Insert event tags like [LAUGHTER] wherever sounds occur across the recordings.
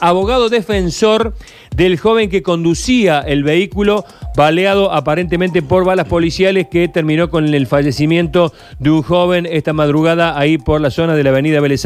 abogado defensor del joven que conducía el vehículo baleado aparentemente por balas policiales que terminó con el fallecimiento de un joven esta madrugada ahí por la zona de la avenida Vélez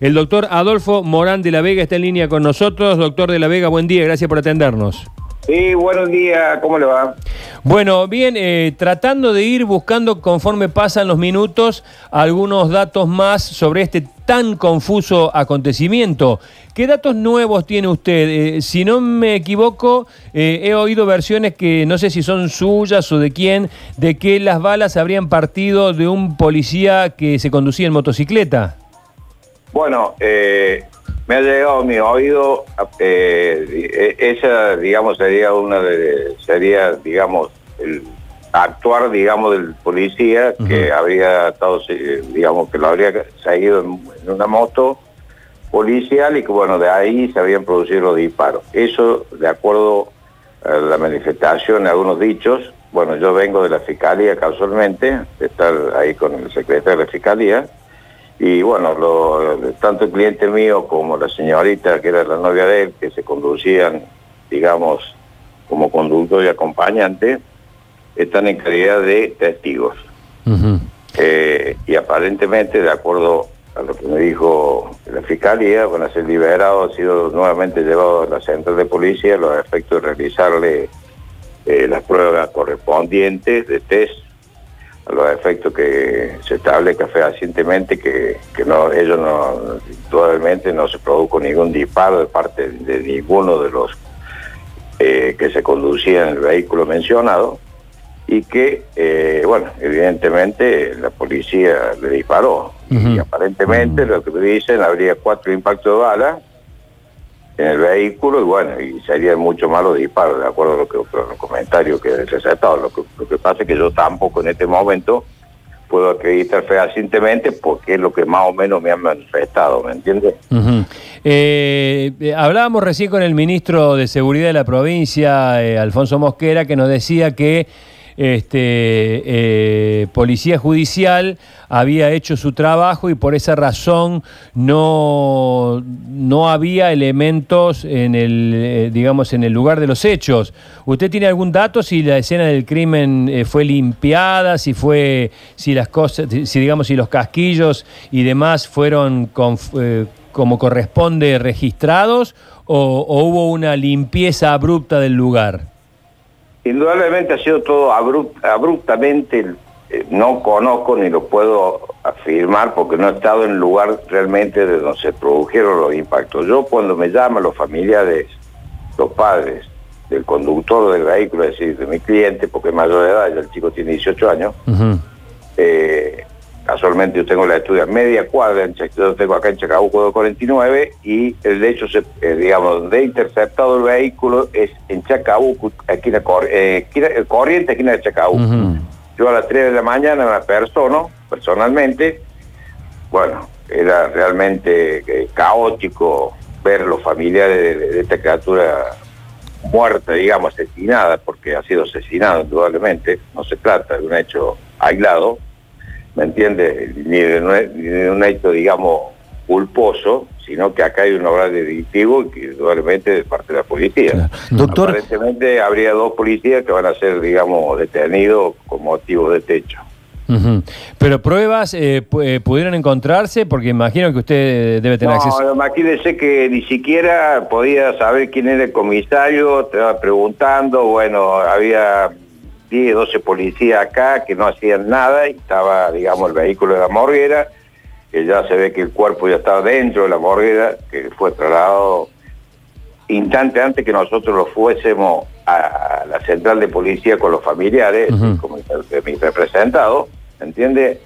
El doctor Adolfo Morán de la Vega está en línea con nosotros. Doctor de la Vega, buen día, gracias por atendernos. Sí, buenos días, ¿cómo le va? Bueno, bien, eh, tratando de ir buscando conforme pasan los minutos algunos datos más sobre este tan confuso acontecimiento. ¿Qué datos nuevos tiene usted? Eh, si no me equivoco, eh, he oído versiones que no sé si son suyas o de quién, de que las balas habrían partido de un policía que se conducía en motocicleta. Bueno, eh, me ha llegado a mi oído, eh, e, esa, digamos, sería una de, sería, digamos, el actuar, digamos, del policía que habría estado, digamos, que lo habría seguido en, una moto policial y que, bueno, de ahí se habían producido los disparos. Eso, de acuerdo a la manifestación, algunos dichos, bueno, yo vengo de la Fiscalía casualmente, de estar ahí con el secretario de la Fiscalía, y bueno, tanto el cliente mío como la señorita que era la novia de él, que se conducían, digamos, como conductor y acompañante, están en calidad de testigos. Eh, y aparentemente, de acuerdo a lo que me dijo la fiscalía, van a ser liberados, han sido nuevamente llevados a la central de policía los efectos de realizarle eh, las pruebas correspondientes de test a los efectos que se establezca fehacientemente que, que no, ellos no, probablemente no se produjo ningún disparo de parte de ninguno de los eh, que se conducían en el vehículo mencionado y que, eh, bueno, evidentemente la policía le disparó. Y aparentemente lo que me dicen habría cuatro impactos de bala en el vehículo y bueno, y serían mucho más los disparos, de acuerdo a lo que, los comentarios que he recetado. Lo que, lo que pasa es que yo tampoco en este momento puedo acreditar fehacientemente porque es lo que más o menos me han manifestado, ¿me entiendes? Eh, eh, hablábamos recién con el ministro de Seguridad de la provincia, eh, Alfonso Mosquera, que nos decía que este, eh, Policía Judicial había hecho su trabajo y por esa razón no, no había elementos en el, eh, digamos, en el lugar de los hechos. ¿Usted tiene algún dato si la escena del crimen eh, fue limpiada, si fue, si las cosas, si digamos, si los casquillos y demás fueron como corresponde registrados o hubo una limpieza abrupta del lugar? Indudablemente ha sido todo abruptamente, eh, no conozco ni lo puedo afirmar porque no he estado en el lugar realmente de donde se produjeron los impactos. Yo cuando me llaman los familiares, los padres del conductor del vehículo, es decir, de mi cliente, porque es mayor de edad, ya el chico tiene 18 años, Casualmente yo tengo la estudia media cuadra, en, yo tengo acá en Chacabuco 49 y el hecho, se, eh, digamos, donde he interceptado el vehículo es en Chacabuco, aquí eh, el corriente, esquina de Chacabuco. Yo a las 3 de la mañana me persona, personalmente, bueno, era realmente eh, caótico ver los familiares de, esta criatura muerta, digamos, asesinada, porque ha sido asesinado indudablemente, no se trata de un hecho aislado, ¿me entiende? Ni de, un hecho, digamos, culposo, sino que acá hay un obra delictivo y que indudablemente de parte de la policía. Doctor... Aparentemente habría dos policías que van a ser, digamos, detenidos con motivo de techo. Pero pruebas eh, eh, pudieron encontrarse, porque imagino que usted debe tener acceso. No, imagínese que ni siquiera podía saber quién era el comisario, va preguntando, bueno, había 10, 12 policías acá que no hacían nada y estaba, digamos, el vehículo de la morguera, que ya se ve que el cuerpo ya estaba dentro de la morguera, que fue trasladado instante antes que nosotros lo fuésemos a la central de policía con los familiares, como de mi representado, ¿entiende?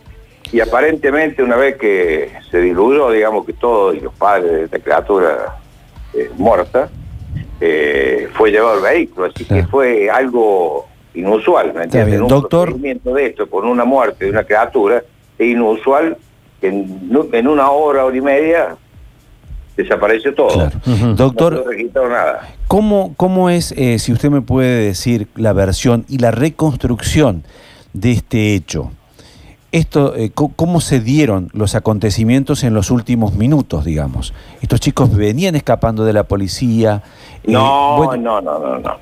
Y aparentemente una vez que se diluyó, digamos que todos y los padres de esta criatura eh, muerta, eh, fue llevado el vehículo, así que fue algo inusual, ¿me entiendes? Un Doctor... procedimiento de esto con una muerte de una criatura es inusual que en, una hora, hora y media desapareció todo. Doctor, no nada. ¿cómo, ¿cómo es, eh, si usted me puede decir, la versión y la reconstrucción de este hecho? Esto, eh, ¿cómo se dieron los acontecimientos en los últimos minutos, digamos? Estos chicos venían escapando de la policía. Eh, no, no, no, no, no.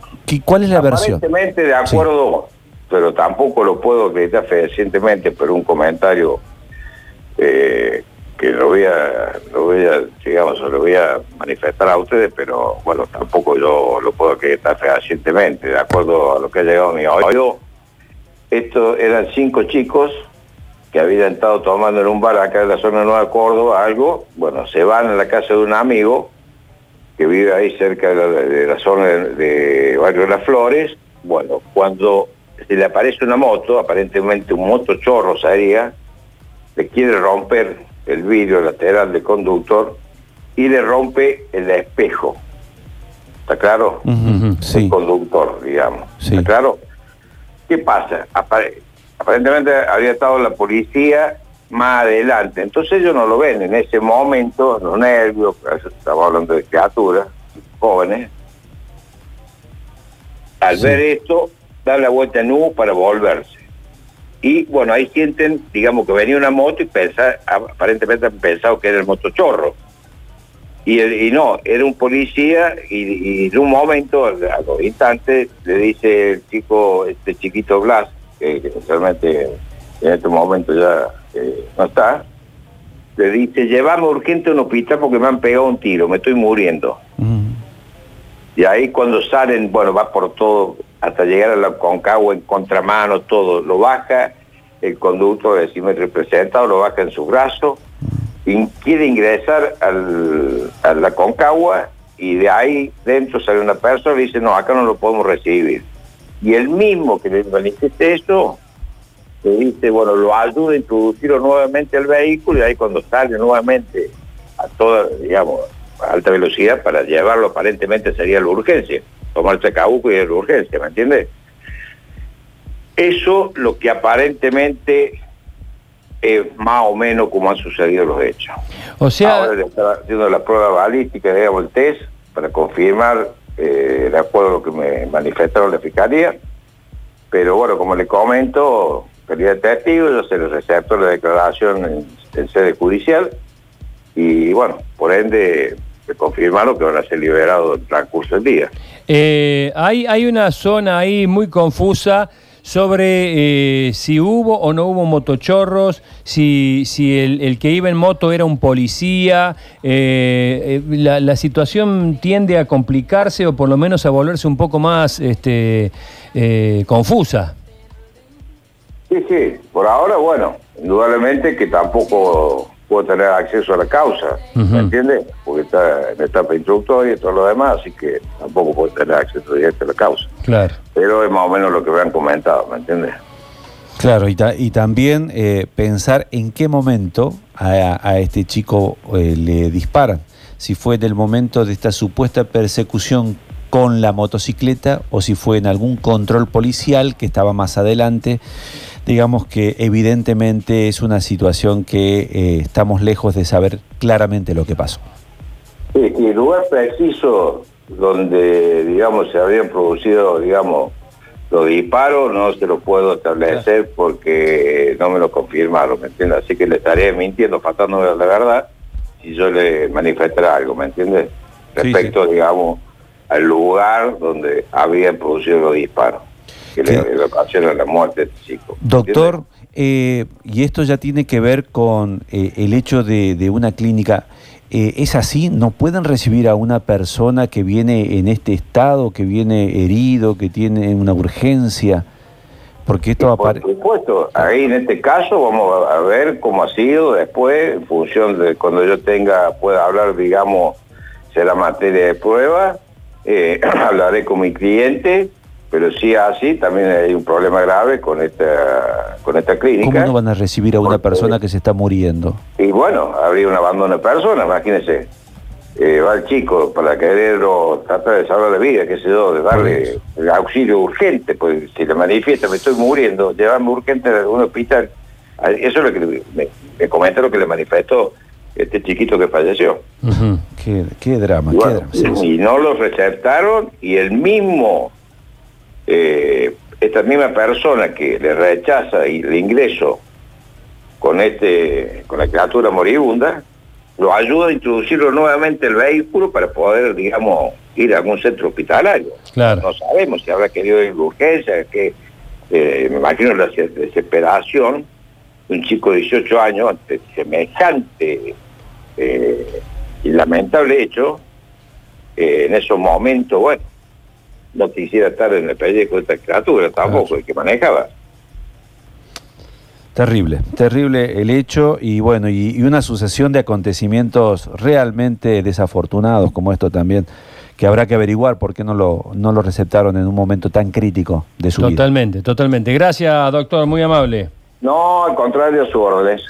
¿Cuál es la versión? Aparentemente de acuerdo, pero tampoco lo puedo acreditar fehacientemente, pero un comentario eh, que lo voy a, lo voy a, digamos, lo voy a manifestar a ustedes, pero bueno, tampoco yo lo puedo acreditar fehacientemente, de acuerdo a lo que ha llegado a mi oído. Estos eran cinco chicos que habían estado tomando en un bar acá en la zona de Nueva Córdoba algo, bueno, se van a la casa de un amigo que vive ahí cerca de la, zona de, Barrio de las Flores, bueno, cuando se le aparece una moto, aparentemente un moto chorro sería, le quiere romper el vidrio lateral del conductor y le rompe el espejo. ¿Está claro? El conductor, digamos. ¿Está claro? ¿Qué pasa? Aparentemente había estado la policía más adelante. Entonces ellos no lo ven en ese momento, los nervios, estamos hablando de criaturas, jóvenes. Al ver esto, dan la vuelta en U para volverse. Y bueno, ahí sienten, digamos, que venía una moto y pensa, aparentemente han pensado que era el motochorro. Y, y no, era un policía y, en un momento, a los instantes, le dice el chico, este chiquito Blas, que, realmente en este momento ya eh, no está, le dice, llevame urgente a un hospital porque me han pegado un tiro, me estoy muriendo. Mm. Y ahí cuando salen, bueno, va por todo, hasta llegar a la Concagua en contramano, todo, lo baja, el conductor de decímetro representado lo baja en su brazo, y quiere ingresar a la Concagua y de ahí dentro sale una persona y dice, no, acá no lo podemos recibir. Y el mismo que le manifieste eso, le dice, bueno, lo ayuda a introducirlo nuevamente al vehículo y ahí cuando sale nuevamente a toda, digamos, a alta velocidad para llevarlo aparentemente sería la urgencia, tomarse cabuco y es la urgencia, ¿me entiendes? Eso lo que aparentemente es más o menos como han sucedido los hechos. O sea... Ahora le está haciendo la prueba balística, digamos, el test, para confirmar eh, de acuerdo a lo que me manifestaron la Fiscalía. Pero bueno, como le comento, calidad de testigo, yo se le recepto la declaración en, sede judicial y bueno, por ende se confirmaron que van a ser liberados en transcurso del día. Eh, hay, hay una zona ahí muy confusa sobre eh, si hubo o no hubo motochorros, si, si el, que iba en moto era un policía. Eh, eh, la, situación tiende a complicarse o por lo menos a volverse un poco más este, confusa. Sí, sí, por ahora, bueno, indudablemente que tampoco puedo tener acceso a la causa, ¿me entiendes? Porque está en etapa introductoria y todo lo demás, así que tampoco puedo tener acceso directo a la causa. Claro. Pero es más o menos lo que me han comentado, ¿me entiendes? Claro, y, y también eh, pensar en qué momento a, este chico eh, le disparan. Si fue en el momento de esta supuesta persecución con la motocicleta o si fue en algún control policial que estaba más adelante digamos que evidentemente es una situación que eh, estamos lejos de saber claramente lo que pasó. Sí, y el lugar preciso donde, digamos, se habían producido, digamos, los disparos no se lo puedo establecer porque no me lo confirmaron, ¿me entiendes? Así que le estaré mintiendo, faltando la verdad, si yo le manifestara algo, ¿me entiendes? Respecto, digamos, al lugar donde habían producido los disparos que le, ocasiona la muerte este chico. Doctor, eh, y esto ya tiene que ver con eh, el hecho de, una clínica. Eh, ¿Es así? ¿No pueden recibir a una persona que viene en este estado, que viene herido, que tiene una urgencia? Porque esto aparece... Por supuesto, ahí en este caso vamos a ver cómo ha sido después, en función de cuando yo tenga, pueda hablar, digamos, será materia de prueba, [CLEARS THROAT] hablaré con mi cliente pero si así, también hay un problema grave con esta, con esta clínica. ¿Cómo no van a recibir a una persona que se está muriendo? Y bueno, habría un abandono de persona, imagínense. Eh, va el chico para quererlo, tratar de salvar la vida, qué sé yo, de darle el auxilio urgente, pues si le manifiesta, me estoy muriendo, llevarme urgente a un hospital. Eso es lo que me, me comenta lo que le manifestó este chiquito que falleció. qué, drama, qué drama. Y no lo receptaron y el mismo eh, esta misma persona que le rechaza el ingreso con este, con la criatura moribunda, lo ayuda a introducirlo nuevamente el vehículo para poder, digamos, ir a algún centro hospitalario. Claro. No sabemos si habrá querido ir urgencia, que eh, me imagino la desesperación de un chico de 18 años ante semejante eh, y lamentable hecho, eh, en esos momentos, bueno, no quisiera estar en el pellejo de esta criatura tampoco, el que manejaba. Terrible, terrible el hecho y bueno, y, y, una sucesión de acontecimientos realmente desafortunados como esto también, que habrá que averiguar por qué no lo, no lo receptaron en un momento tan crítico de su totalmente, vida. Totalmente, totalmente. Gracias, doctor, muy amable. No, al contrario, a su órdenes.